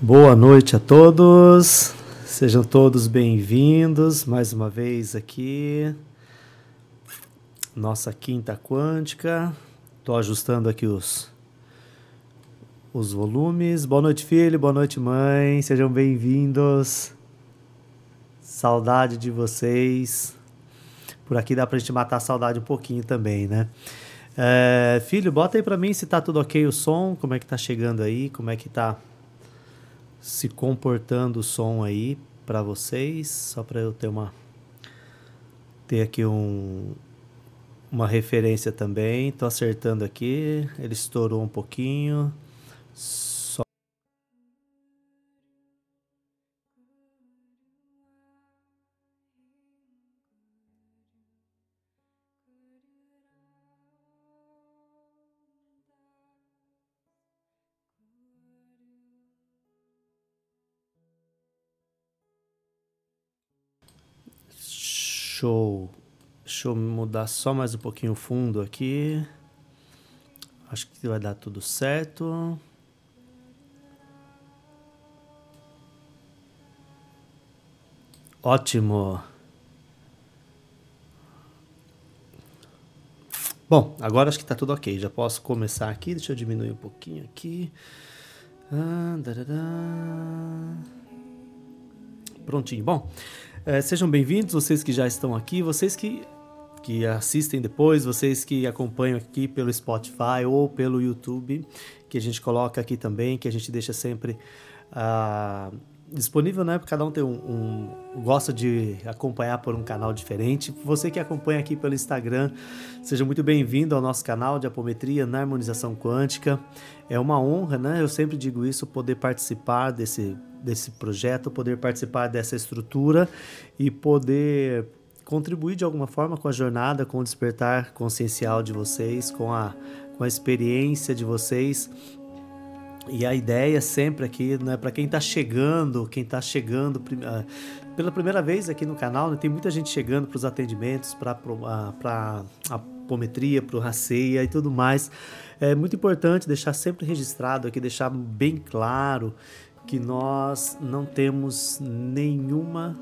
Boa noite a todos, sejam todos bem-vindos mais uma vez aqui. Nossa quinta quântica. Estou ajustando aqui os, os volumes. Boa noite, filho, boa noite, mãe, sejam bem-vindos. Saudade de vocês. Por aqui dá pra gente matar a saudade um pouquinho também, né? É, filho, bota aí pra mim se tá tudo ok o som, como é que tá chegando aí, como é que tá se comportando o som aí para vocês, só para eu ter uma ter aqui um uma referência também. Tô acertando aqui, ele estourou um pouquinho. Show. Deixa eu mudar só mais um pouquinho o fundo aqui. Acho que vai dar tudo certo. Ótimo. Bom, agora acho que está tudo ok. Já posso começar aqui. Deixa eu diminuir um pouquinho aqui. Ah, Prontinho. Bom, é, sejam bem-vindos, vocês que já estão aqui, vocês que, que assistem depois, vocês que acompanham aqui pelo Spotify ou pelo YouTube, que a gente coloca aqui também, que a gente deixa sempre uh, disponível, né? Cada um tem um, um, gosta de acompanhar por um canal diferente. Você que acompanha aqui pelo Instagram, seja muito bem-vindo ao nosso canal de apometria na harmonização quântica. É uma honra, né? Eu sempre digo isso, poder participar desse desse projeto, poder participar dessa estrutura e poder contribuir de alguma forma com a jornada, com o despertar consciencial de vocês, com a, com a experiência de vocês. E a ideia sempre aqui, né, para quem está chegando, quem está chegando uh, pela primeira vez aqui no canal, né, tem muita gente chegando para os atendimentos, para uh, a apometria, para o raceia e tudo mais. É muito importante deixar sempre registrado aqui, deixar bem claro que nós não temos nenhuma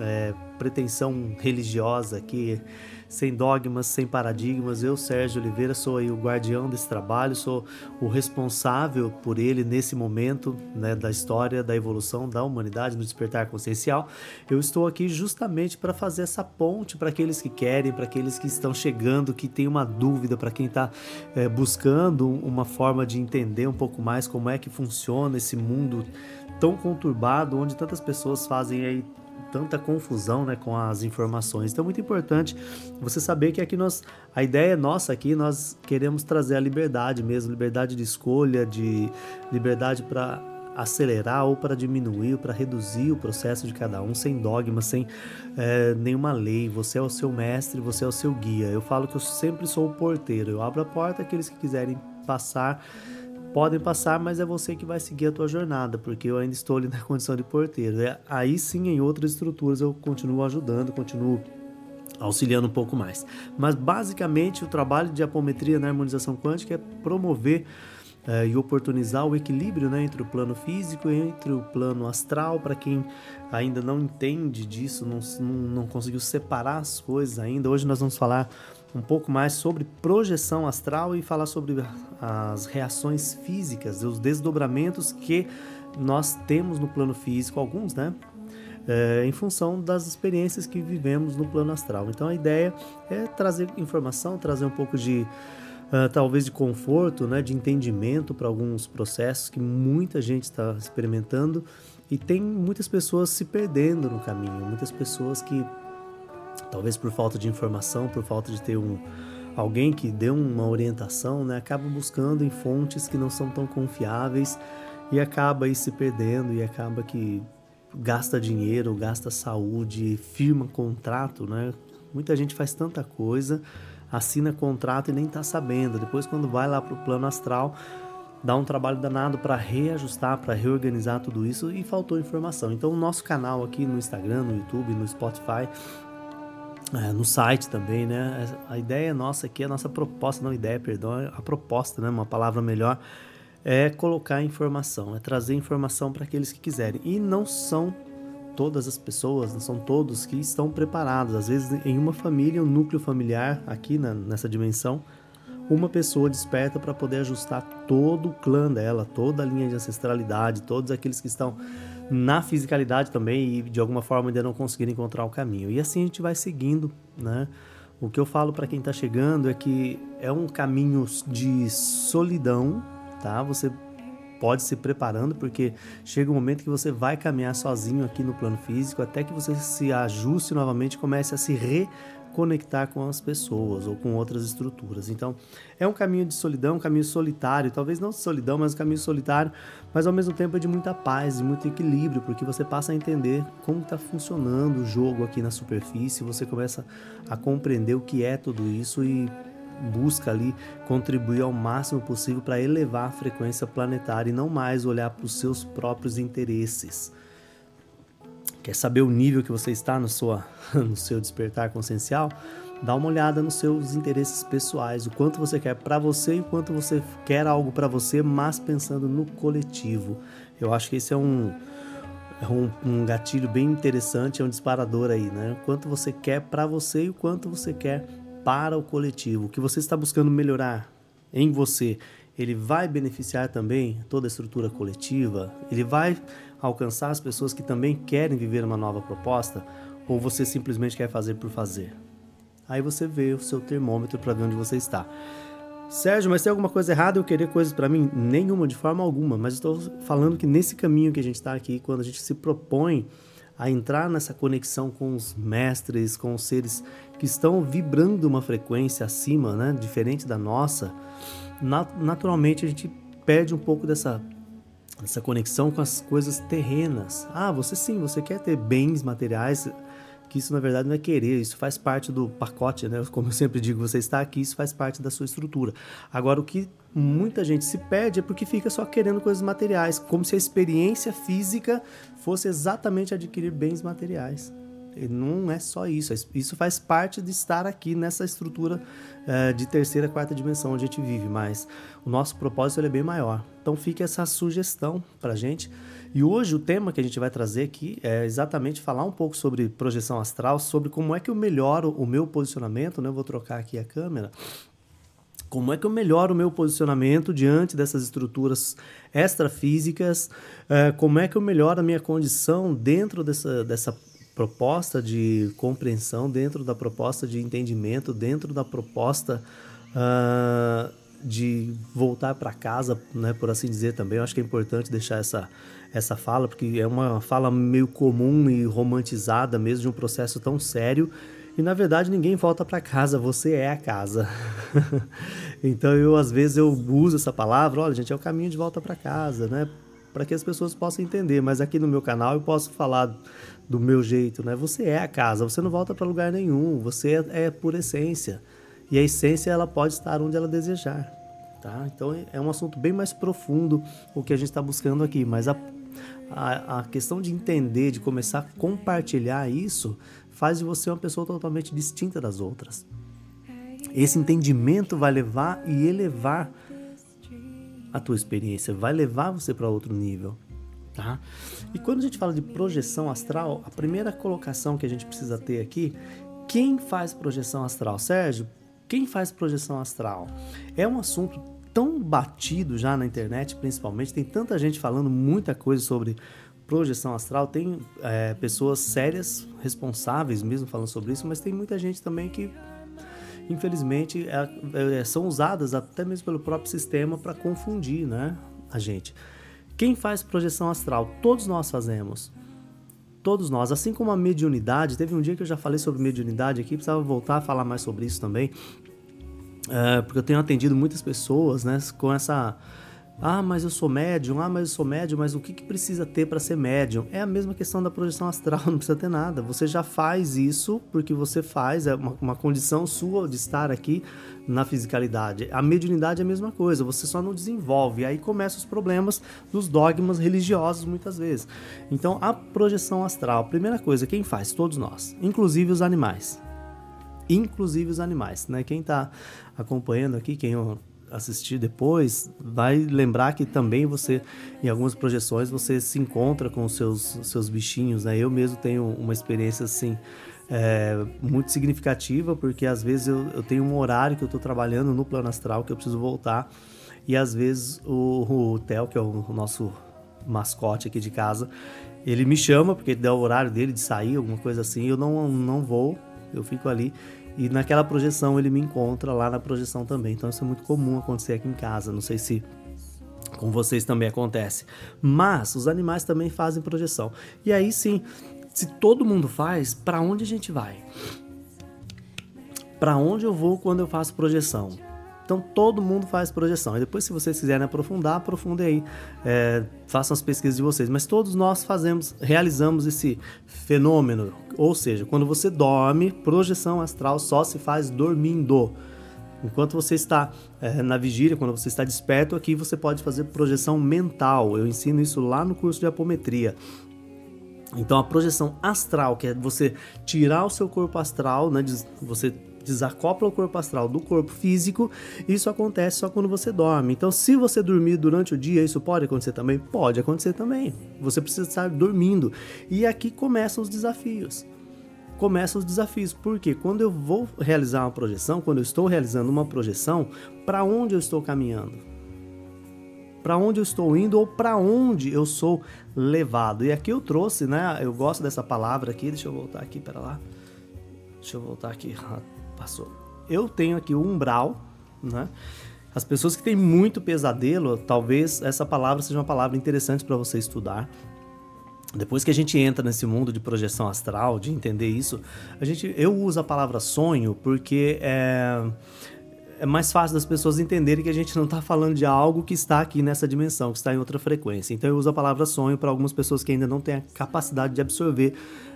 é, pretensão religiosa aqui, sem dogmas, sem paradigmas. Eu, Sérgio Oliveira, sou o guardião desse trabalho, sou o responsável por ele nesse momento né, da história, da evolução da humanidade, no despertar consciencial. Eu estou aqui justamente para fazer essa ponte para aqueles que querem, para aqueles que estão chegando, que tem uma dúvida, para quem está é, buscando uma forma de entender um pouco mais como é que funciona esse mundo tão conturbado, onde tantas pessoas fazem aí tanta confusão né, com as informações. Então é muito importante você saber que aqui nós, a ideia nossa aqui, nós queremos trazer a liberdade mesmo, liberdade de escolha, de liberdade para acelerar ou para diminuir, para reduzir o processo de cada um, sem dogma, sem é, nenhuma lei. Você é o seu mestre, você é o seu guia. Eu falo que eu sempre sou o porteiro. Eu abro a porta, aqueles que quiserem passar podem passar, mas é você que vai seguir a tua jornada, porque eu ainda estou ali na condição de porteiro. É, aí sim, em outras estruturas, eu continuo ajudando, continuo auxiliando um pouco mais. Mas basicamente o trabalho de apometria na harmonização quântica é promover é, e oportunizar o equilíbrio né, entre o plano físico e entre o plano astral. Para quem ainda não entende disso, não, não, não conseguiu separar as coisas ainda, hoje nós vamos falar um pouco mais sobre projeção astral e falar sobre as reações físicas, os desdobramentos que nós temos no plano físico, alguns, né? É, em função das experiências que vivemos no plano astral. Então a ideia é trazer informação, trazer um pouco de uh, talvez de conforto, né, de entendimento para alguns processos que muita gente está experimentando e tem muitas pessoas se perdendo no caminho, muitas pessoas que talvez por falta de informação, por falta de ter um alguém que dê uma orientação, né, acaba buscando em fontes que não são tão confiáveis e acaba aí se perdendo e acaba que gasta dinheiro, gasta saúde, firma contrato, né? Muita gente faz tanta coisa, assina contrato e nem está sabendo. Depois quando vai lá para o plano astral, dá um trabalho danado para reajustar, para reorganizar tudo isso e faltou informação. Então o nosso canal aqui no Instagram, no YouTube, no Spotify, é, no site também, né? A ideia nossa aqui, a nossa proposta, não ideia, perdão, a proposta, né? Uma palavra melhor, é colocar informação, é trazer informação para aqueles que quiserem. E não são todas as pessoas, não são todos que estão preparados. Às vezes, em uma família, um núcleo familiar, aqui na, nessa dimensão, uma pessoa desperta para poder ajustar todo o clã dela, toda a linha de ancestralidade, todos aqueles que estão na fisicalidade também e de alguma forma ainda não conseguiram encontrar o caminho. E assim a gente vai seguindo, né? O que eu falo para quem está chegando é que é um caminho de solidão, tá? Você pode se preparando porque chega um momento que você vai caminhar sozinho aqui no plano físico até que você se ajuste novamente, comece a se reconectar com as pessoas ou com outras estruturas. Então, é um caminho de solidão, um caminho solitário, talvez não de solidão, mas um caminho solitário, mas ao mesmo tempo é de muita paz, de muito equilíbrio, porque você passa a entender como está funcionando o jogo aqui na superfície, você começa a compreender o que é tudo isso e busca ali contribuir ao máximo possível para elevar a frequência planetária e não mais olhar para os seus próprios interesses. Quer saber o nível que você está no, sua, no seu despertar consciencial? Dá uma olhada nos seus interesses pessoais, o quanto você quer para você e o quanto você quer algo para você, mas pensando no coletivo. Eu acho que esse é um, é um, um, gatilho bem interessante, é um disparador aí, né? O quanto você quer para você e o quanto você quer para o coletivo, o que você está buscando melhorar em você, ele vai beneficiar também toda a estrutura coletiva? Ele vai alcançar as pessoas que também querem viver uma nova proposta? Ou você simplesmente quer fazer por fazer? Aí você vê o seu termômetro para ver onde você está. Sérgio, mas tem alguma coisa errada eu querer coisas para mim? Nenhuma, de forma alguma. Mas estou falando que nesse caminho que a gente está aqui, quando a gente se propõe a entrar nessa conexão com os mestres, com os seres que estão vibrando uma frequência acima, né, diferente da nossa, naturalmente a gente perde um pouco dessa essa conexão com as coisas terrenas. Ah, você sim, você quer ter bens materiais, que isso na verdade não é querer, isso faz parte do pacote, né? Como eu sempre digo, você está aqui, isso faz parte da sua estrutura. Agora, o que muita gente se perde é porque fica só querendo coisas materiais, como se a experiência física fosse exatamente adquirir bens materiais. E não é só isso, isso faz parte de estar aqui nessa estrutura é, de terceira, quarta dimensão onde a gente vive, mas o nosso propósito é bem maior. Então fica essa sugestão para gente. E hoje o tema que a gente vai trazer aqui é exatamente falar um pouco sobre projeção astral, sobre como é que eu melhoro o meu posicionamento, né? Eu vou trocar aqui a câmera. Como é que eu melhoro o meu posicionamento diante dessas estruturas extrafísicas? É, como é que eu melhoro a minha condição dentro dessa, dessa proposta de compreensão, dentro da proposta de entendimento, dentro da proposta uh, de voltar para casa, né, por assim dizer também. Eu acho que é importante deixar essa, essa fala, porque é uma fala meio comum e romantizada mesmo de um processo tão sério. E na verdade ninguém volta para casa, você é a casa. então eu às vezes eu uso essa palavra, olha gente, é o caminho de volta para casa, né? Para que as pessoas possam entender. Mas aqui no meu canal eu posso falar do meu jeito, né? Você é a casa, você não volta para lugar nenhum, você é, é por essência. E a essência ela pode estar onde ela desejar, tá? Então é um assunto bem mais profundo o que a gente está buscando aqui, mas a, a, a questão de entender, de começar a compartilhar isso, faz de você uma pessoa totalmente distinta das outras. Esse entendimento vai levar e elevar a tua experiência, vai levar você para outro nível. Tá? E quando a gente fala de projeção astral, a primeira colocação que a gente precisa ter aqui, quem faz projeção astral? Sérgio, quem faz projeção astral? É um assunto tão batido já na internet, principalmente, tem tanta gente falando muita coisa sobre projeção astral, tem é, pessoas sérias, responsáveis mesmo falando sobre isso, mas tem muita gente também que infelizmente é, é, são usadas até mesmo pelo próprio sistema para confundir né, a gente. Quem faz projeção astral? Todos nós fazemos. Todos nós. Assim como a mediunidade, teve um dia que eu já falei sobre mediunidade aqui, precisava voltar a falar mais sobre isso também. É, porque eu tenho atendido muitas pessoas né, com essa ah, mas eu sou médium. Ah, mas eu sou médium. Mas o que, que precisa ter para ser médium? É a mesma questão da projeção astral, não precisa ter nada. Você já faz isso porque você faz, é uma, uma condição sua de estar aqui na fisicalidade. A mediunidade é a mesma coisa, você só não desenvolve. Aí começam os problemas dos dogmas religiosos muitas vezes. Então, a projeção astral, primeira coisa, quem faz? Todos nós, inclusive os animais. Inclusive os animais, né? Quem está acompanhando aqui, quem assistir depois, vai lembrar que também você, em algumas projeções, você se encontra com os seus, seus bichinhos, né? Eu mesmo tenho uma experiência assim. É, muito significativa, porque às vezes eu, eu tenho um horário que eu estou trabalhando no plano astral que eu preciso voltar, e às vezes o, o Theo, que é o, o nosso mascote aqui de casa, ele me chama, porque dá o horário dele de sair, alguma coisa assim, eu não, não vou, eu fico ali. E naquela projeção ele me encontra lá na projeção também. Então isso é muito comum acontecer aqui em casa. Não sei se com vocês também acontece. Mas os animais também fazem projeção. E aí sim, se todo mundo faz, para onde a gente vai? Para onde eu vou quando eu faço projeção? Então todo mundo faz projeção. E depois, se vocês quiserem aprofundar, aprofundem aí, é, façam as pesquisas de vocês. Mas todos nós fazemos, realizamos esse fenômeno. Ou seja, quando você dorme, projeção astral só se faz dormindo. Enquanto você está é, na vigília, quando você está desperto, aqui você pode fazer projeção mental. Eu ensino isso lá no curso de apometria. Então a projeção astral, que é você tirar o seu corpo astral, né, você desacopla o corpo astral do corpo físico, isso acontece só quando você dorme. Então, se você dormir durante o dia, isso pode acontecer também? Pode acontecer também. Você precisa estar dormindo. E aqui começam os desafios. Começam os desafios, porque quando eu vou realizar uma projeção, quando eu estou realizando uma projeção, para onde eu estou caminhando? Para onde eu estou indo ou para onde eu sou levado? E aqui eu trouxe, né? Eu gosto dessa palavra aqui, deixa eu voltar aqui para lá. Deixa eu voltar aqui passou. Eu tenho aqui o umbral, né? As pessoas que têm muito pesadelo, talvez essa palavra seja uma palavra interessante para você estudar. Depois que a gente entra nesse mundo de projeção astral, de entender isso, a gente, eu uso a palavra sonho porque é, é mais fácil das pessoas entenderem que a gente não está falando de algo que está aqui nessa dimensão, que está em outra frequência. Então eu uso a palavra sonho para algumas pessoas que ainda não têm a capacidade de absorver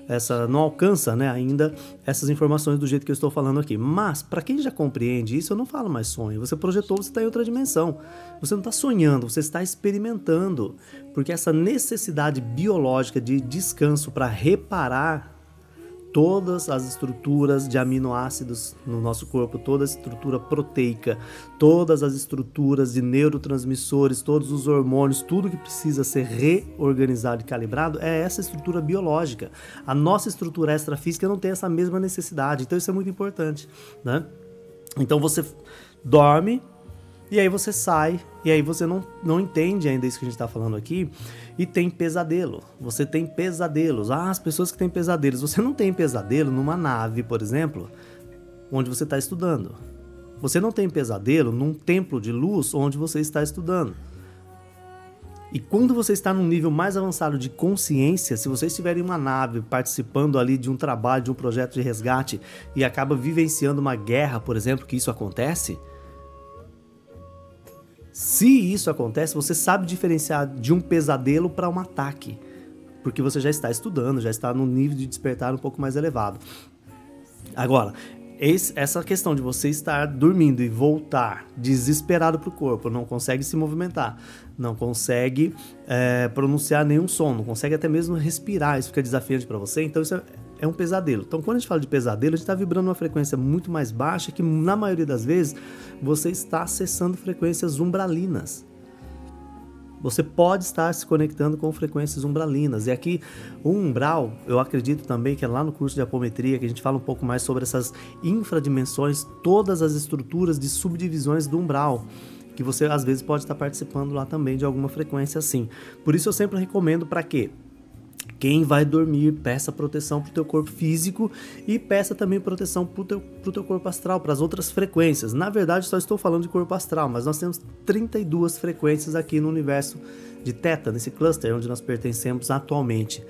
essa não alcança né, ainda essas informações do jeito que eu estou falando aqui. Mas, para quem já compreende isso, eu não falo mais sonho. Você projetou, você está em outra dimensão. Você não está sonhando, você está experimentando. Porque essa necessidade biológica de descanso para reparar todas as estruturas de aminoácidos no nosso corpo, toda a estrutura proteica, todas as estruturas de neurotransmissores, todos os hormônios, tudo que precisa ser reorganizado e calibrado é essa estrutura biológica. A nossa estrutura extrafísica não tem essa mesma necessidade, então isso é muito importante, né? Então você dorme e aí você sai e aí você não, não entende ainda isso que a gente está falando aqui e tem pesadelo. Você tem pesadelos. Ah, as pessoas que têm pesadelos. Você não tem pesadelo numa nave, por exemplo, onde você está estudando. Você não tem pesadelo num templo de luz onde você está estudando. E quando você está num nível mais avançado de consciência, se você estiver em uma nave participando ali de um trabalho, de um projeto de resgate e acaba vivenciando uma guerra, por exemplo, que isso acontece, se isso acontece, você sabe diferenciar de um pesadelo para um ataque, porque você já está estudando, já está num nível de despertar um pouco mais elevado. Agora, essa questão de você estar dormindo e voltar desesperado para o corpo, não consegue se movimentar, não consegue é, pronunciar nenhum som, não consegue até mesmo respirar, isso fica desafiante para você, então isso é, é um pesadelo. Então, quando a gente fala de pesadelo, a gente está vibrando uma frequência muito mais baixa que, na maioria das vezes, você está acessando frequências umbralinas. Você pode estar se conectando com frequências umbralinas. E aqui, o umbral, eu acredito também que é lá no curso de apometria que a gente fala um pouco mais sobre essas infradimensões, todas as estruturas de subdivisões do umbral que você às vezes pode estar participando lá também de alguma frequência assim. Por isso eu sempre recomendo para quê? Quem vai dormir, peça proteção para o teu corpo físico e peça também proteção para o teu, teu corpo astral, para as outras frequências. Na verdade, só estou falando de corpo astral, mas nós temos 32 frequências aqui no universo de Teta, nesse cluster onde nós pertencemos atualmente.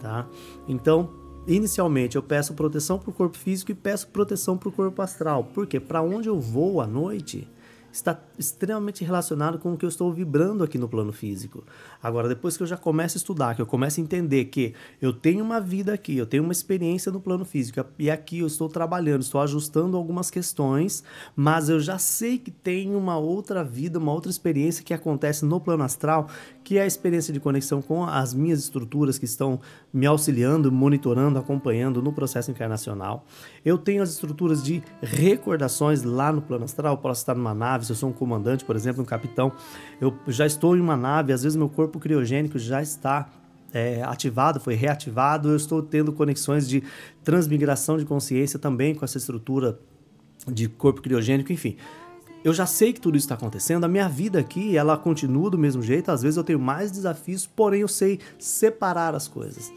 Tá? Então, inicialmente eu peço proteção para o corpo físico e peço proteção para o corpo astral. Porque para onde eu vou à noite está extremamente relacionado com o que eu estou vibrando aqui no plano físico. Agora, depois que eu já começo a estudar, que eu começo a entender que eu tenho uma vida aqui, eu tenho uma experiência no plano físico, e aqui eu estou trabalhando, estou ajustando algumas questões, mas eu já sei que tem uma outra vida, uma outra experiência que acontece no plano astral, que é a experiência de conexão com as minhas estruturas que estão me auxiliando, monitorando, acompanhando no processo encarnacional. Eu tenho as estruturas de recordações lá no plano astral, eu posso estar numa nave, se eu sou um comandante, por exemplo, um capitão, eu já estou em uma nave, às vezes meu corpo criogênico já está é, ativado, foi reativado, eu estou tendo conexões de transmigração de consciência também com essa estrutura de corpo criogênico, enfim. Eu já sei que tudo isso está acontecendo, a minha vida aqui, ela continua do mesmo jeito, às vezes eu tenho mais desafios, porém eu sei separar as coisas.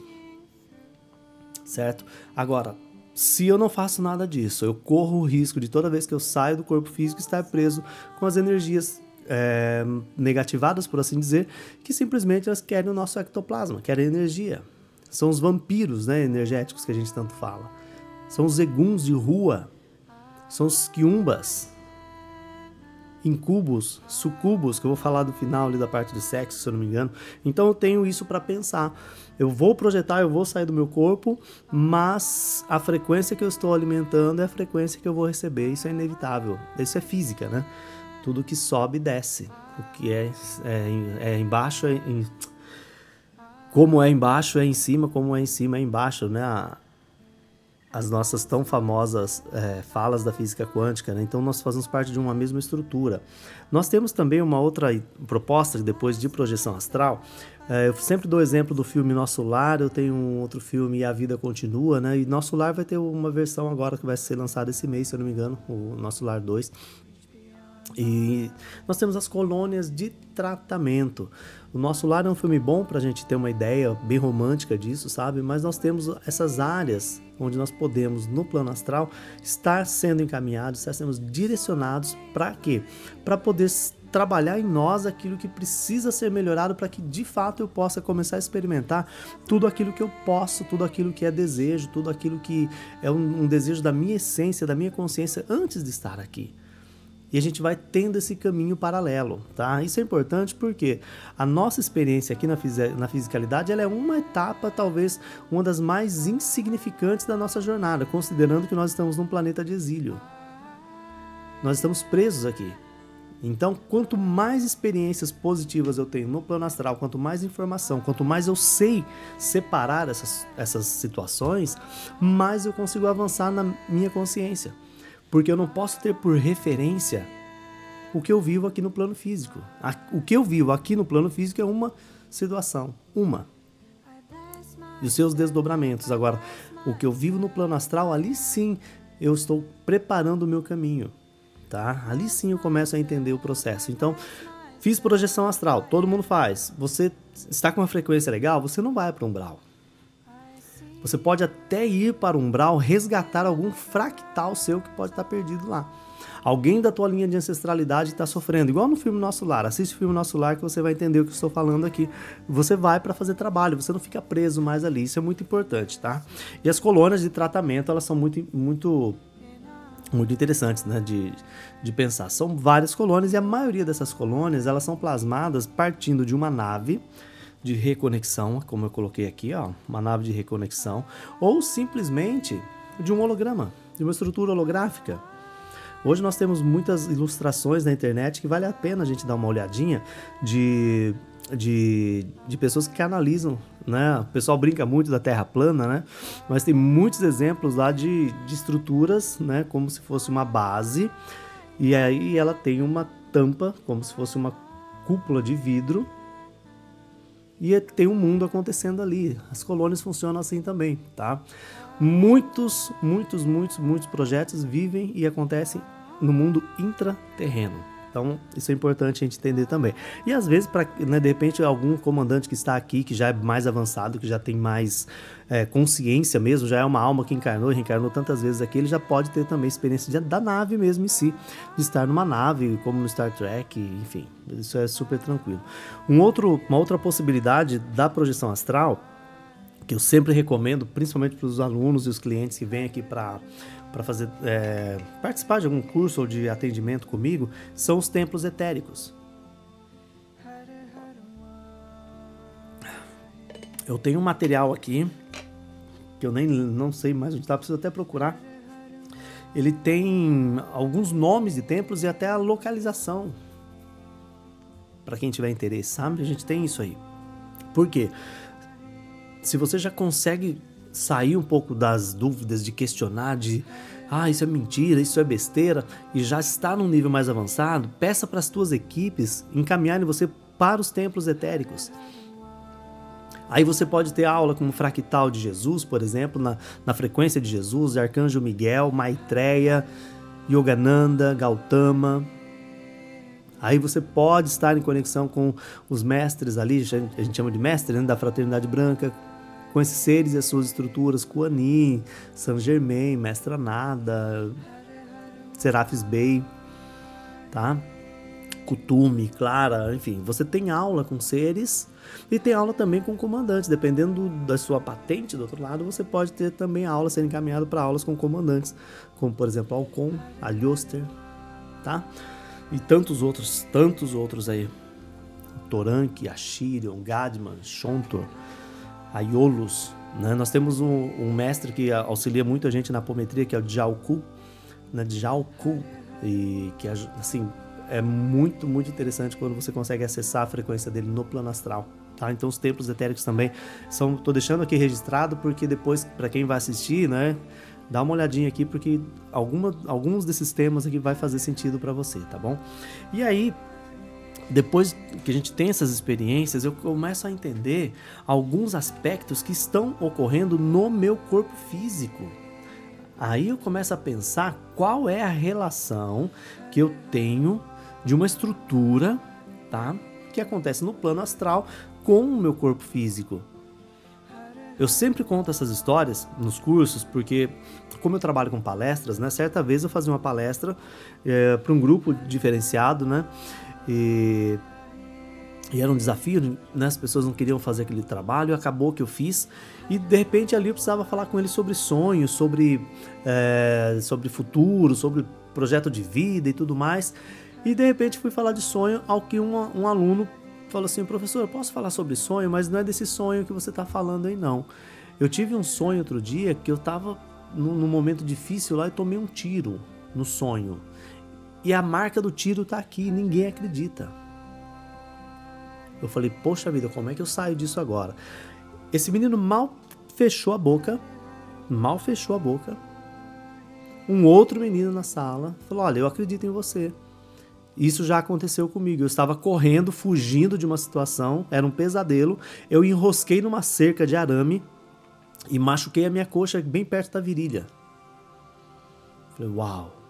Certo? Agora, se eu não faço nada disso, eu corro o risco de toda vez que eu saio do corpo físico estar preso com as energias é, negativadas, por assim dizer, que simplesmente elas querem o nosso ectoplasma, querem energia. São os vampiros né, energéticos que a gente tanto fala. São os eguns de rua. São os quiumbas. Incubos, sucubos, que eu vou falar do final ali da parte do sexo, se eu não me engano. Então eu tenho isso para pensar. Eu vou projetar, eu vou sair do meu corpo, mas a frequência que eu estou alimentando é a frequência que eu vou receber. Isso é inevitável. Isso é física, né? tudo que sobe desce. O que é, é, é embaixo é em, como é embaixo é em cima, como é em cima é embaixo, né? As nossas tão famosas é, falas da física quântica, né? então nós fazemos parte de uma mesma estrutura. Nós temos também uma outra proposta depois de projeção astral. É, eu sempre dou exemplo do filme Nosso Lar, eu tenho um outro filme A Vida Continua, né? E Nosso Lar vai ter uma versão agora que vai ser lançada esse mês, se eu não me engano, o Nosso Lar 2 e nós temos as colônias de tratamento. O nosso lar é um filme bom para gente ter uma ideia bem romântica disso, sabe? Mas nós temos essas áreas onde nós podemos, no plano astral, estar sendo encaminhados, estar sendo direcionados para quê? Para poder trabalhar em nós aquilo que precisa ser melhorado para que de fato eu possa começar a experimentar tudo aquilo que eu posso, tudo aquilo que é desejo, tudo aquilo que é um, um desejo da minha essência, da minha consciência antes de estar aqui. E a gente vai tendo esse caminho paralelo, tá? Isso é importante porque a nossa experiência aqui na, na fisicalidade ela é uma etapa, talvez uma das mais insignificantes da nossa jornada, considerando que nós estamos num planeta de exílio. Nós estamos presos aqui. Então, quanto mais experiências positivas eu tenho no plano astral, quanto mais informação, quanto mais eu sei separar essas, essas situações, mais eu consigo avançar na minha consciência porque eu não posso ter por referência o que eu vivo aqui no plano físico. O que eu vivo aqui no plano físico é uma situação, uma. E os seus desdobramentos. Agora, o que eu vivo no plano astral, ali sim eu estou preparando o meu caminho, tá? Ali sim eu começo a entender o processo. Então, fiz projeção astral, todo mundo faz. Você está com uma frequência legal, você não vai para um umbral. Você pode até ir para umbral resgatar algum fractal seu que pode estar perdido lá. Alguém da tua linha de ancestralidade está sofrendo, igual no filme Nosso Lar. Assiste o filme Nosso Lar que você vai entender o que eu estou falando aqui. Você vai para fazer trabalho, você não fica preso mais ali. Isso é muito importante, tá? E as colônias de tratamento, elas são muito, muito muito interessantes né, de, de pensar. São várias colônias e a maioria dessas colônias elas são plasmadas partindo de uma nave de reconexão, como eu coloquei aqui, ó, uma nave de reconexão, ou simplesmente de um holograma, de uma estrutura holográfica. Hoje nós temos muitas ilustrações na internet que vale a pena a gente dar uma olhadinha de, de, de pessoas que analisam, né? O pessoal brinca muito da Terra plana, né? Mas tem muitos exemplos lá de, de estruturas, né? Como se fosse uma base e aí ela tem uma tampa, como se fosse uma cúpula de vidro e tem um mundo acontecendo ali. As colônias funcionam assim também, tá? Muitos, muitos, muitos, muitos projetos vivem e acontecem no mundo intraterreno. Então, isso é importante a gente entender também. E às vezes, para né, de repente, algum comandante que está aqui, que já é mais avançado, que já tem mais é, consciência mesmo, já é uma alma que encarnou e reencarnou tantas vezes aqui, ele já pode ter também experiência de, da nave mesmo em si, de estar numa nave, como no Star Trek, enfim, isso é super tranquilo. Um outro, uma outra possibilidade da projeção astral que eu sempre recomendo, principalmente para os alunos e os clientes que vêm aqui para para fazer é, participar de algum curso ou de atendimento comigo são os templos etéricos. Eu tenho um material aqui que eu nem não sei mais onde está, preciso até procurar. Ele tem alguns nomes de templos e até a localização. Para quem tiver interesse, sabe? A gente tem isso aí. Por quê? Se você já consegue sair um pouco das dúvidas de questionar de ah, isso é mentira, isso é besteira, e já está num nível mais avançado, peça para as tuas equipes encaminharem você para os templos etéricos. Aí você pode ter aula como fractal de Jesus, por exemplo, na, na frequência de Jesus, Arcanjo Miguel, Maitreya, Yogananda, Gautama. Aí você pode estar em conexão com os mestres ali, a gente chama de mestre né, da Fraternidade Branca, com esses seres e as suas estruturas, Kuani, Saint Germain, Mestra Nada, Serafis Bey, tá? Kutume, Clara, enfim, você tem aula com seres e tem aula também com comandantes. Dependendo da sua patente do outro lado, você pode ter também aula sendo encaminhado para aulas com comandantes, como por exemplo Alcon, Alioster, tá? E tantos outros, tantos outros aí. Torank, Ashirion, Gadman, Shontor, Aiolos. Né? Nós temos um, um, mestre que auxilia muito a gente na apometria, que é o Djalku, né? Djalku, e que assim é muito, muito interessante quando você consegue acessar a frequência dele no plano astral. Tá? Então os templos etéricos também são. Tô deixando aqui registrado porque depois, para quem vai assistir, né? Dá uma olhadinha aqui porque alguma, alguns desses temas aqui vai fazer sentido para você, tá bom? E aí, depois que a gente tem essas experiências, eu começo a entender alguns aspectos que estão ocorrendo no meu corpo físico. Aí eu começo a pensar qual é a relação que eu tenho de uma estrutura, tá? Que acontece no plano astral com o meu corpo físico. Eu sempre conto essas histórias nos cursos porque, como eu trabalho com palestras, né? Certa vez eu fazia uma palestra é, para um grupo diferenciado, né? E, e, era um desafio, né? As pessoas não queriam fazer aquele trabalho, acabou que eu fiz. E de repente ali eu precisava falar com eles sobre sonhos, sobre, é, sobre futuro, sobre projeto de vida e tudo mais. E de repente fui falar de sonho ao que um, um aluno falou assim: professor, eu posso falar sobre sonho, mas não é desse sonho que você está falando aí, não. Eu tive um sonho outro dia que eu estava num, num momento difícil lá e tomei um tiro no sonho. E a marca do tiro tá aqui, ninguém acredita. Eu falei, poxa vida, como é que eu saio disso agora? Esse menino mal fechou a boca, mal fechou a boca. Um outro menino na sala falou: Olha, eu acredito em você. Isso já aconteceu comigo. Eu estava correndo, fugindo de uma situação, era um pesadelo. Eu enrosquei numa cerca de arame e machuquei a minha coxa bem perto da virilha. Falei, uau.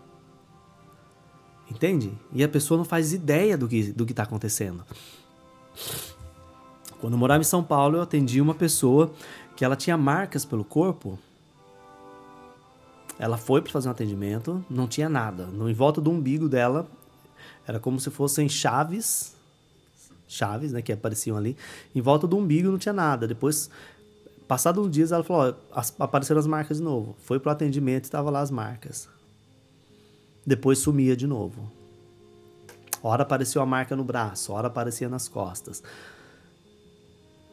Entende? E a pessoa não faz ideia do que do está acontecendo. Quando eu morava em São Paulo, eu atendi uma pessoa que ela tinha marcas pelo corpo. Ela foi para fazer um atendimento, não tinha nada. No em volta do umbigo dela era como se fossem chaves, chaves, né, que apareciam ali. Em volta do umbigo não tinha nada. Depois, passado uns dias, ela falou: ó, apareceram as marcas de novo. Foi pro atendimento e estava lá as marcas depois sumia de novo. Ora apareceu a marca no braço, ora aparecia nas costas.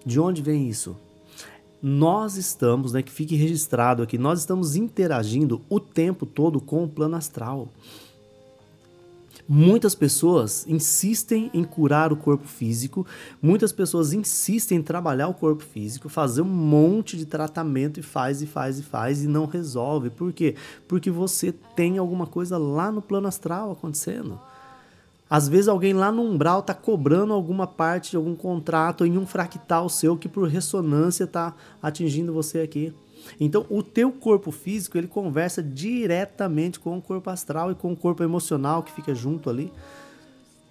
De onde vem isso? Nós estamos, né, que fique registrado aqui, nós estamos interagindo o tempo todo com o plano astral. Muitas pessoas insistem em curar o corpo físico, muitas pessoas insistem em trabalhar o corpo físico, fazer um monte de tratamento e faz e faz e faz e não resolve. Por quê? Porque você tem alguma coisa lá no plano astral acontecendo. Às vezes alguém lá no umbral está cobrando alguma parte de algum contrato em um fractal seu que por ressonância está atingindo você aqui. Então, o teu corpo físico, ele conversa diretamente com o corpo astral e com o corpo emocional que fica junto ali.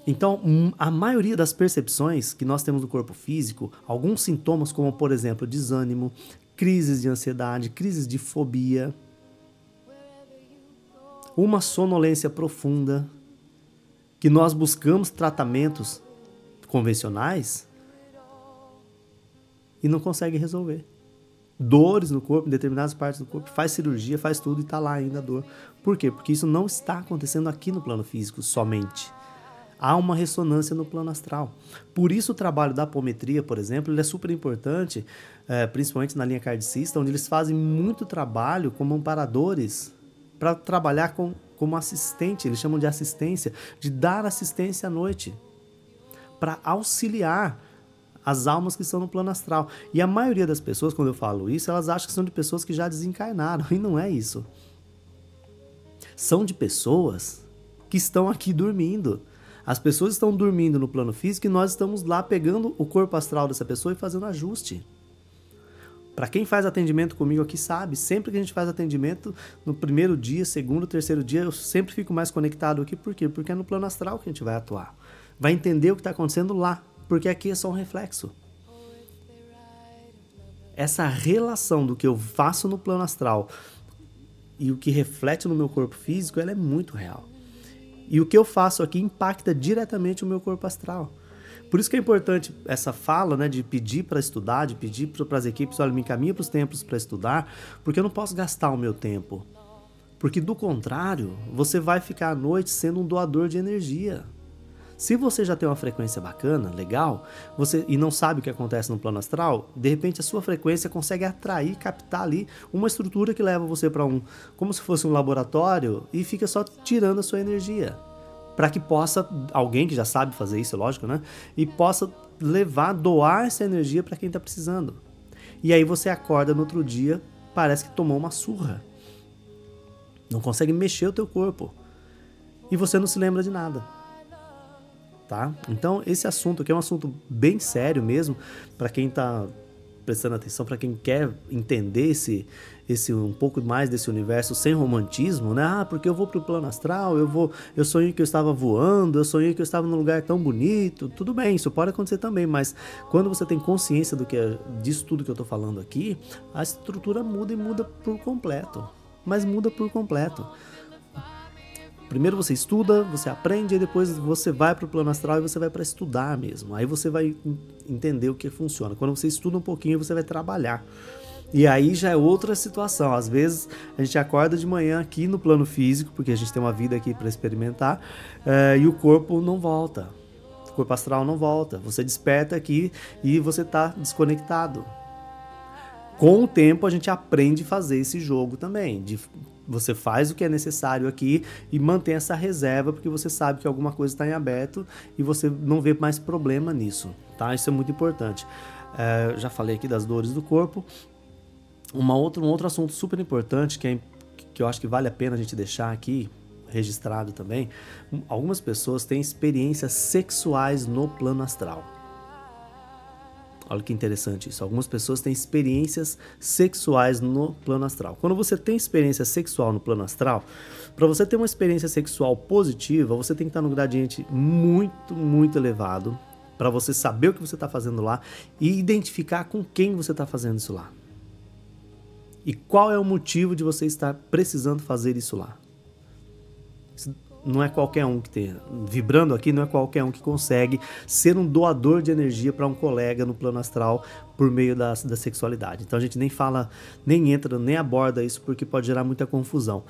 Então, hum, a maioria das percepções que nós temos do corpo físico, alguns sintomas como, por exemplo, desânimo, crises de ansiedade, crises de fobia, uma sonolência profunda, que nós buscamos tratamentos convencionais e não consegue resolver dores no corpo, em determinadas partes do corpo, faz cirurgia, faz tudo e está lá ainda a dor. Por quê? Porque isso não está acontecendo aqui no plano físico somente. Há uma ressonância no plano astral. Por isso o trabalho da apometria, por exemplo, ele é super importante, é, principalmente na linha cardicista, onde eles fazem muito trabalho como amparadores para trabalhar com, como assistente, eles chamam de assistência, de dar assistência à noite, para auxiliar as almas que estão no plano astral. E a maioria das pessoas, quando eu falo isso, elas acham que são de pessoas que já desencarnaram, e não é isso. São de pessoas que estão aqui dormindo. As pessoas estão dormindo no plano físico e nós estamos lá pegando o corpo astral dessa pessoa e fazendo ajuste. Para quem faz atendimento comigo aqui sabe, sempre que a gente faz atendimento, no primeiro dia, segundo, terceiro dia, eu sempre fico mais conectado aqui. Por quê? Porque é no plano astral que a gente vai atuar. Vai entender o que está acontecendo lá, porque aqui é só um reflexo. Essa relação do que eu faço no plano astral e o que reflete no meu corpo físico, ela é muito real. E o que eu faço aqui impacta diretamente o meu corpo astral. Por isso que é importante essa fala, né, de pedir para estudar, de pedir para as equipes, olha, me encaminha para os templos para estudar, porque eu não posso gastar o meu tempo. Porque do contrário, você vai ficar à noite sendo um doador de energia. Se você já tem uma frequência bacana, legal, você e não sabe o que acontece no plano astral, de repente a sua frequência consegue atrair, captar ali uma estrutura que leva você para um, como se fosse um laboratório e fica só tirando a sua energia para que possa alguém que já sabe fazer isso, lógico, né? E possa levar, doar essa energia para quem está precisando. E aí você acorda no outro dia, parece que tomou uma surra. Não consegue mexer o teu corpo. E você não se lembra de nada. Tá? Então, esse assunto aqui é um assunto bem sério mesmo, para quem está prestando atenção, para quem quer entender esse, esse um pouco mais desse universo sem romantismo, né? Ah, porque eu vou pro plano astral, eu vou, eu sonhei que eu estava voando, eu sonhei que eu estava num lugar tão bonito. Tudo bem, isso pode acontecer também, mas quando você tem consciência do que é, disso tudo que eu estou falando aqui, a estrutura muda e muda por completo. Mas muda por completo. Primeiro você estuda, você aprende, e depois você vai para o plano astral e você vai para estudar mesmo. Aí você vai entender o que funciona. Quando você estuda um pouquinho, você vai trabalhar. E aí já é outra situação. Às vezes a gente acorda de manhã aqui no plano físico, porque a gente tem uma vida aqui para experimentar, uh, e o corpo não volta. O corpo astral não volta. Você desperta aqui e você está desconectado. Com o tempo a gente aprende a fazer esse jogo também. De, você faz o que é necessário aqui e mantém essa reserva, porque você sabe que alguma coisa está em aberto e você não vê mais problema nisso. Tá? Isso é muito importante. Uh, já falei aqui das dores do corpo. Uma outra, um outro assunto super importante que, é, que eu acho que vale a pena a gente deixar aqui registrado também. Algumas pessoas têm experiências sexuais no plano astral. Olha que interessante isso. Algumas pessoas têm experiências sexuais no plano astral. Quando você tem experiência sexual no plano astral, para você ter uma experiência sexual positiva, você tem que estar no gradiente muito, muito elevado para você saber o que você está fazendo lá e identificar com quem você está fazendo isso lá. E qual é o motivo de você estar precisando fazer isso lá? Não é qualquer um que tem. Vibrando aqui, não é qualquer um que consegue ser um doador de energia para um colega no plano astral por meio da, da sexualidade. Então a gente nem fala, nem entra, nem aborda isso porque pode gerar muita confusão.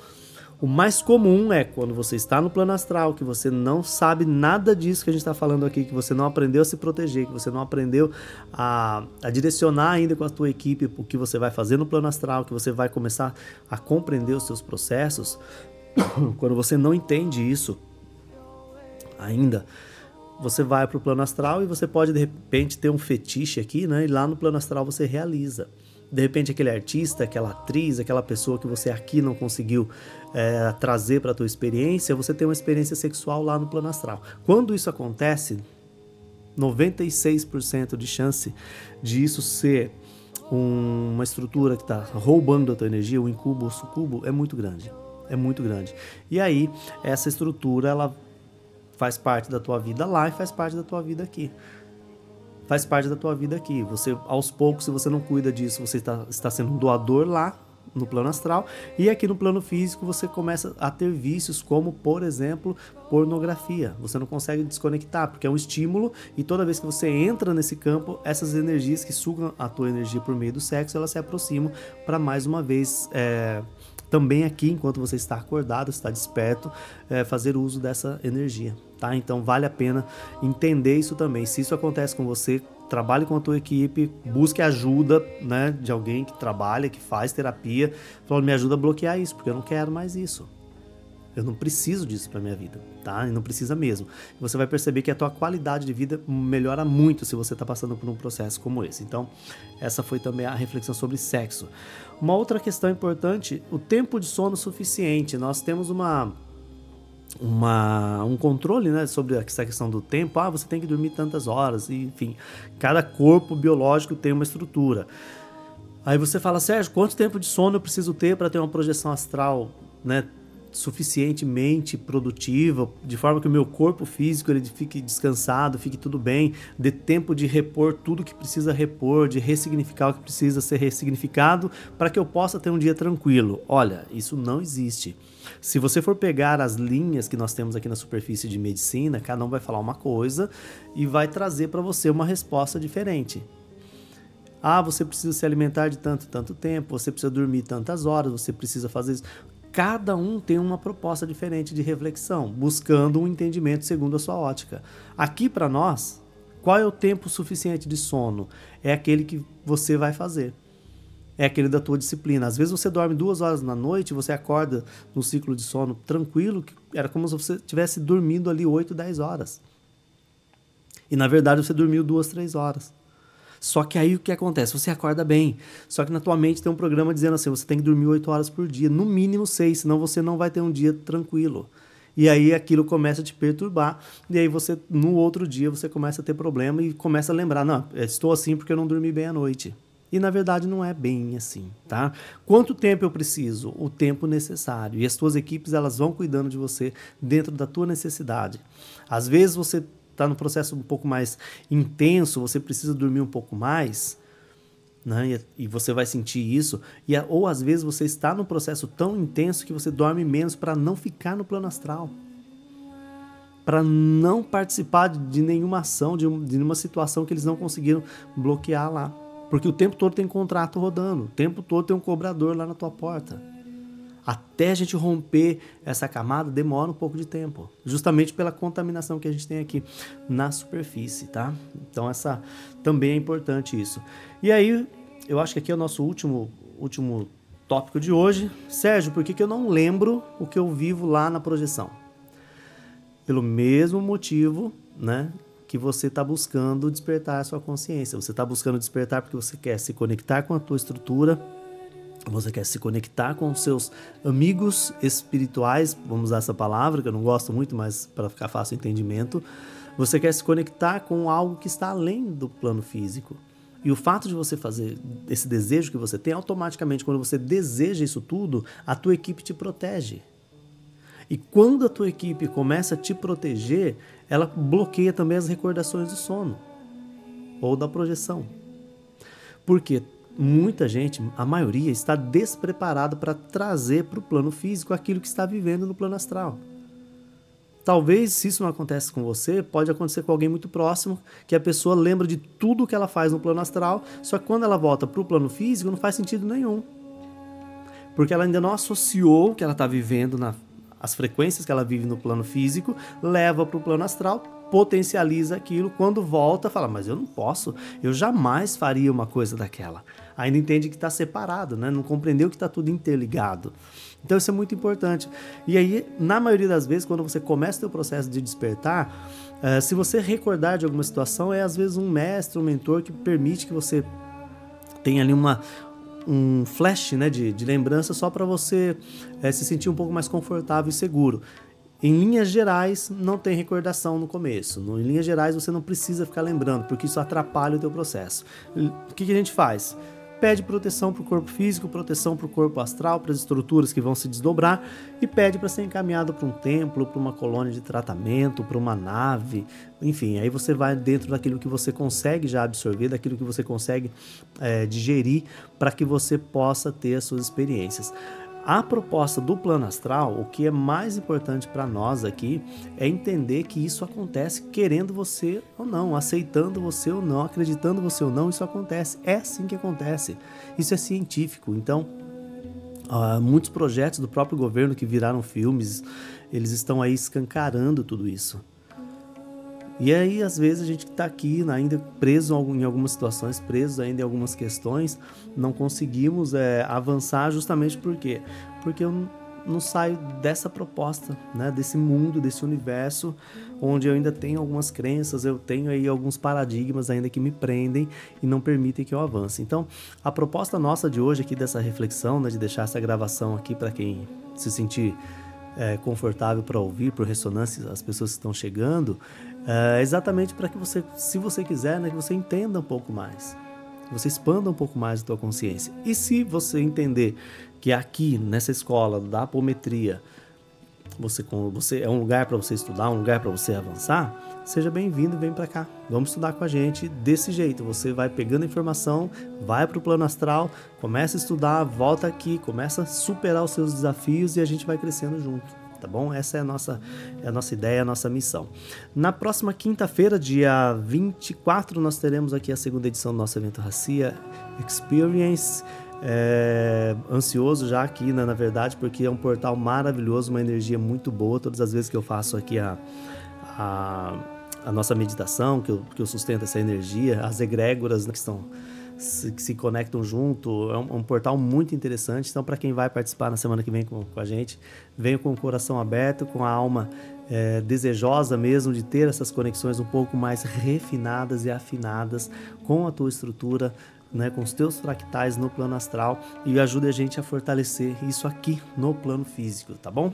O mais comum é quando você está no plano astral, que você não sabe nada disso que a gente está falando aqui, que você não aprendeu a se proteger, que você não aprendeu a, a, direcionar ainda com a tua equipe o que você vai fazer no plano astral, que você vai começar a compreender os seus processos. quando você não entende isso ainda, você vai para o plano astral e você pode de repente ter um fetiche aqui, né? E lá no plano astral você realiza de repente aquele artista, aquela atriz, aquela pessoa que você aqui não conseguiu é, trazer para a tua experiência, você tem uma experiência sexual lá no plano astral. Quando isso acontece, 96% de chance de isso ser um, uma estrutura que está roubando a tua energia, o incubo ou sucubo, é muito grande. É muito grande. E aí, essa estrutura, ela faz parte da tua vida lá e faz parte da tua vida aqui faz parte da tua vida aqui. Você, aos poucos, se você não cuida disso, você está, está sendo um doador lá no plano astral e aqui no plano físico você começa a ter vícios como, por exemplo, pornografia. Você não consegue desconectar porque é um estímulo e toda vez que você entra nesse campo, essas energias que sugam a tua energia por meio do sexo, elas se aproximam para mais uma vez é, também aqui, enquanto você está acordado, está desperto, é, fazer uso dessa energia, tá? Então vale a pena entender isso também. Se isso acontece com você, trabalhe com a tua equipe, busque ajuda, né, de alguém que trabalha, que faz terapia, fala, me ajuda a bloquear isso, porque eu não quero mais isso. Eu não preciso disso para minha vida, tá? E não precisa mesmo. Você vai perceber que a tua qualidade de vida melhora muito se você está passando por um processo como esse. Então, essa foi também a reflexão sobre sexo. Uma outra questão importante, o tempo de sono suficiente. Nós temos uma uma, um controle né, sobre essa questão do tempo. Ah, você tem que dormir tantas horas, enfim. Cada corpo biológico tem uma estrutura. Aí você fala, Sérgio, quanto tempo de sono eu preciso ter para ter uma projeção astral né, suficientemente produtiva, de forma que o meu corpo físico ele fique descansado, fique tudo bem, dê tempo de repor tudo que precisa repor, de ressignificar o que precisa ser ressignificado, para que eu possa ter um dia tranquilo. Olha, isso não existe. Se você for pegar as linhas que nós temos aqui na superfície de medicina, cada um vai falar uma coisa e vai trazer para você uma resposta diferente. Ah, você precisa se alimentar de tanto tanto tempo, você precisa dormir tantas horas, você precisa fazer isso cada um tem uma proposta diferente de reflexão, buscando um entendimento segundo a sua ótica. Aqui para nós, qual é o tempo suficiente de sono? É aquele que você vai fazer. É aquele da tua disciplina. Às vezes você dorme duas horas na noite, você acorda num ciclo de sono tranquilo, que era como se você tivesse dormindo ali 8, 10 horas. E na verdade você dormiu duas, três horas. Só que aí o que acontece? Você acorda bem. Só que na tua mente tem um programa dizendo assim: você tem que dormir 8 horas por dia, no mínimo 6, senão você não vai ter um dia tranquilo. E aí aquilo começa a te perturbar. E aí você, no outro dia, você começa a ter problema e começa a lembrar: não, estou assim porque eu não dormi bem à noite. E na verdade não é bem assim, tá? Quanto tempo eu preciso? O tempo necessário. E as tuas equipes elas vão cuidando de você dentro da tua necessidade. Às vezes você está no processo um pouco mais intenso, você precisa dormir um pouco mais, né? E, e você vai sentir isso. E, ou às vezes você está num processo tão intenso que você dorme menos para não ficar no plano astral. Para não participar de nenhuma ação, de, de nenhuma situação que eles não conseguiram bloquear lá. Porque o tempo todo tem contrato rodando, o tempo todo tem um cobrador lá na tua porta até a gente romper essa camada demora um pouco de tempo, justamente pela contaminação que a gente tem aqui na superfície, tá? Então essa também é importante isso. E aí, eu acho que aqui é o nosso último último tópico de hoje. Sérgio, por que, que eu não lembro o que eu vivo lá na projeção? Pelo mesmo motivo, né? Que você está buscando despertar a sua consciência. Você está buscando despertar porque você quer se conectar com a tua estrutura, você quer se conectar com seus amigos espirituais, vamos usar essa palavra que eu não gosto muito, mas para ficar fácil o entendimento. Você quer se conectar com algo que está além do plano físico. E o fato de você fazer esse desejo que você tem, automaticamente, quando você deseja isso tudo, a tua equipe te protege. E quando a tua equipe começa a te proteger, ela bloqueia também as recordações do sono ou da projeção. Porque muita gente, a maioria, está despreparada para trazer para o plano físico aquilo que está vivendo no plano astral. Talvez, se isso não acontece com você, pode acontecer com alguém muito próximo, que a pessoa lembra de tudo que ela faz no plano astral, só que quando ela volta para o plano físico não faz sentido nenhum. Porque ela ainda não associou o que ela está vivendo, na, as frequências que ela vive no plano físico, leva para o plano astral, potencializa aquilo, quando volta, fala, mas eu não posso, eu jamais faria uma coisa daquela ainda entende que está separado, né? não compreendeu que está tudo interligado. Então isso é muito importante. E aí, na maioria das vezes, quando você começa o seu processo de despertar, uh, se você recordar de alguma situação, é às vezes um mestre, um mentor que permite que você tenha ali uma, um flash né, de, de lembrança só para você é, se sentir um pouco mais confortável e seguro. Em linhas gerais, não tem recordação no começo. Em linhas gerais, você não precisa ficar lembrando, porque isso atrapalha o teu processo. O que, que a gente faz? Pede proteção para o corpo físico, proteção para o corpo astral, para as estruturas que vão se desdobrar e pede para ser encaminhado para um templo, para uma colônia de tratamento, para uma nave, enfim, aí você vai dentro daquilo que você consegue já absorver, daquilo que você consegue é, digerir para que você possa ter as suas experiências. A proposta do plano astral, o que é mais importante para nós aqui, é entender que isso acontece querendo você ou não, aceitando você ou não, acreditando você ou não, isso acontece. É assim que acontece. Isso é científico. Então, uh, muitos projetos do próprio governo que viraram filmes, eles estão aí escancarando tudo isso. E aí, às vezes, a gente está aqui ainda preso em algumas situações, preso ainda em algumas questões, não conseguimos é, avançar justamente por quê? Porque não saio dessa proposta, né, desse mundo, desse universo, onde eu ainda tenho algumas crenças, eu tenho aí alguns paradigmas ainda que me prendem e não permitem que eu avance. Então, a proposta nossa de hoje aqui dessa reflexão, né, de deixar essa gravação aqui para quem se sentir é, confortável para ouvir, por ressonância, as pessoas que estão chegando, é exatamente para que você, se você quiser, né, que você entenda um pouco mais que você expanda um pouco mais a tua consciência. E se você entender que aqui nessa escola da apometria você, você é um lugar para você estudar, um lugar para você avançar, seja bem-vindo vem para cá. Vamos estudar com a gente desse jeito. Você vai pegando informação, vai para o plano astral, começa a estudar, volta aqui, começa a superar os seus desafios e a gente vai crescendo junto tá bom? Essa é a nossa, é a nossa ideia, a nossa missão. Na próxima quinta-feira, dia 24, nós teremos aqui a segunda edição do nosso evento Racia Experience. É, ansioso já aqui, né, na verdade, porque é um portal maravilhoso, uma energia muito boa. Todas as vezes que eu faço aqui a, a, a nossa meditação, que eu, que eu sustento essa energia, as egrégoras né, que estão se, que se conectam junto. É um, um portal muito interessante. Então, para quem vai participar na semana que vem com, com, a gente, venha com o coração aberto, com a alma é, desejosa mesmo de ter essas conexões um pouco mais refinadas e afinadas com a tua estrutura. Né, com os teus fractais no plano astral e ajude a gente a fortalecer isso aqui no plano físico, tá bom?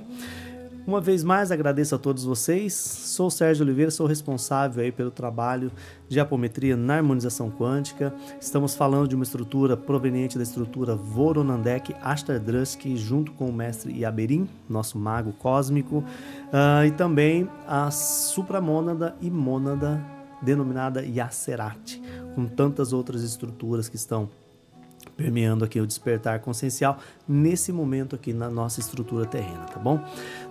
Uma vez mais, agradeço a todos vocês. Sou Sérgio Oliveira, sou responsável aí pelo trabalho de apometria na harmonização quântica. Estamos falando de uma estrutura proveniente da estrutura Voronandek Ashtardruski, junto com o mestre Yaberin, nosso mago cósmico, uh, e também a supramônada e mônada denominada Yacerati, com tantas outras estruturas que estão permeando aqui o despertar consciencial nesse momento aqui na nossa estrutura terrena, tá bom?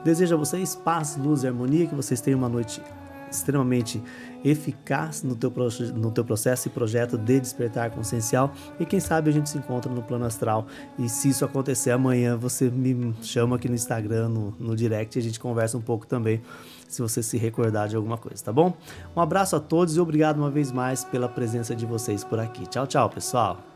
Desejo a vocês paz, luz e harmonia, que vocês tenham uma noite extremamente eficaz no teu, no teu processo e projeto de despertar consciencial e quem sabe a gente se encontra no plano astral e se isso acontecer amanhã você me chama aqui no Instagram, no, no direct e a gente conversa um pouco também se você se recordar de alguma coisa, tá bom? Um abraço a todos e obrigado uma vez mais pela presença de vocês por aqui. Tchau, tchau, pessoal!